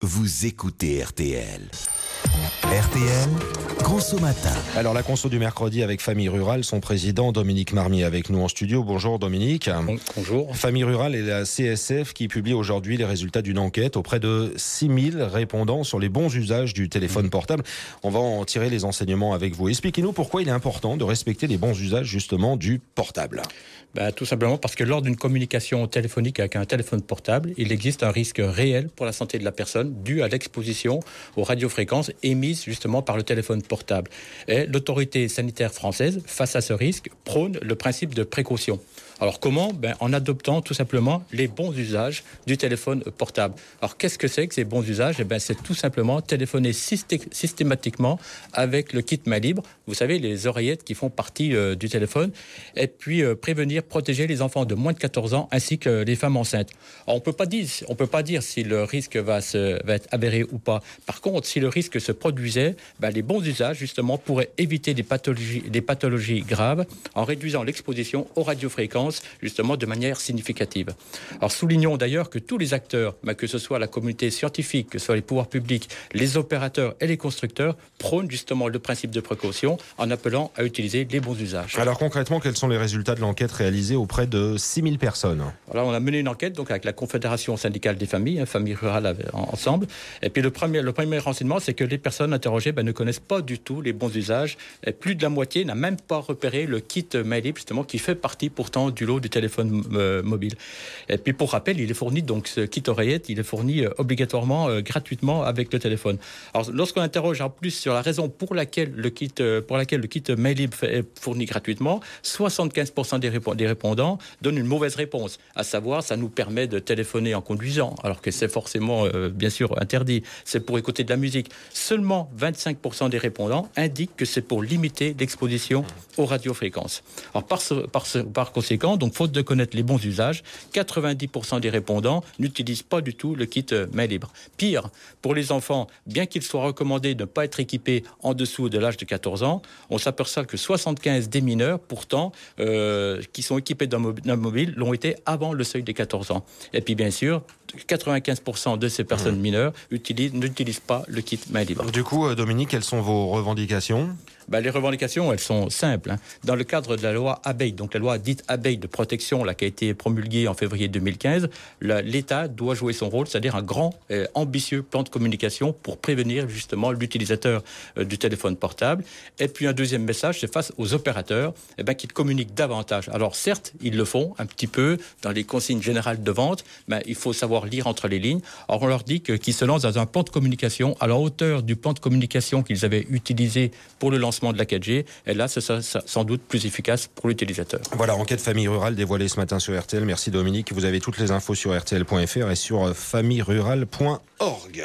Vous écoutez RTL. RTL, Conso Matin. Alors la conso du mercredi avec Famille Rurale, son président Dominique Marmier avec nous en studio. Bonjour Dominique. Bonjour. Famille Rurale et la CSF qui publie aujourd'hui les résultats d'une enquête auprès de 6000 répondants sur les bons usages du téléphone portable. On va en tirer les enseignements avec vous. Expliquez-nous pourquoi il est important de respecter les bons usages justement du portable. Ben, tout simplement parce que lors d'une communication téléphonique avec un téléphone portable, il existe un risque réel pour la santé de la personne dû à l'exposition aux radiofréquences émises justement par le téléphone portable. Et l'autorité sanitaire française, face à ce risque, prône le principe de précaution. Alors comment ben, En adoptant tout simplement les bons usages du téléphone portable. Alors qu'est-ce que c'est que ces bons usages? Eh ben, C'est tout simplement téléphoner systématiquement avec le kit main libre, vous savez, les oreillettes qui font partie euh, du téléphone, et puis euh, prévenir, protéger les enfants de moins de 14 ans ainsi que les femmes enceintes. On on peut pas dire si le risque va, se, va être avéré ou pas. Par contre, si le risque se produisait, ben, les bons usages justement pourraient éviter des pathologies, des pathologies graves en réduisant l'exposition aux radiofréquences justement de manière significative. Alors soulignons d'ailleurs que tous les acteurs, bah, que ce soit la communauté scientifique, que ce soit les pouvoirs publics, les opérateurs et les constructeurs, prônent justement le principe de précaution en appelant à utiliser les bons usages. Alors concrètement, quels sont les résultats de l'enquête réalisée auprès de 6000 personnes? Alors on a mené une enquête donc avec la Confédération syndicale des familles, hein, familles rurales ensemble. Et puis le premier, le premier renseignement, c'est que les personnes interrogées bah, ne connaissent pas du tout les bons usages. Et plus de la moitié n'a même pas repéré le kit Mailip justement qui fait partie pourtant du lot du téléphone euh, mobile. Et puis pour rappel, il est fourni, donc ce kit oreillette, il est fourni euh, obligatoirement euh, gratuitement avec le téléphone. Alors lorsqu'on interroge en plus sur la raison pour laquelle le kit, pour laquelle le kit est fourni gratuitement, 75% des, répondants donnent une mauvaise réponse, à savoir ça nous permet de téléphoner en conduisant, alors que c'est forcément bien sûr interdit. C'est pour écouter de la musique. Seulement 25% des répondants indiquent que c'est pour limiter l'exposition aux radiofréquences. Alors par conséquent donc faute de connaître les bons usages, 90% des répondants n'utilisent pas du tout le kit euh, main libre. Pire, pour les enfants, bien qu'il soit recommandé de ne pas être équipé en dessous de l'âge de 14 ans, on s'aperçoit que 75 des mineurs, pourtant, euh, qui sont équipés d'un mobile, l'ont été avant le seuil des 14 ans. Et puis bien sûr, 95% de ces personnes mmh. mineures n'utilisent pas le kit main libre. Du coup, euh, Dominique, quelles sont vos revendications? Ben, Les revendications, elles sont simples. Hein. Dans le cadre de la loi abeille, donc la loi dite abeille de protection là, qui a été promulguée en février 2015, l'État doit jouer son rôle, c'est-à-dire un grand, et ambitieux plan de communication pour prévenir justement l'utilisateur euh, du téléphone portable. Et puis un deuxième message, c'est face aux opérateurs, eh ben, qu'ils communiquent davantage. Alors certes, ils le font un petit peu dans les consignes générales de vente, mais il faut savoir lire entre les lignes. Alors on leur dit qu'ils se lancent dans un plan de communication à la hauteur du plan de communication qu'ils avaient utilisé pour le lancement de la 4G. Et là, c'est sans doute plus efficace pour l'utilisateur. Voilà, enquête famille rurale dévoilée ce matin sur RTL. Merci Dominique. Vous avez toutes les infos sur rtl.fr et sur famillerurale.org.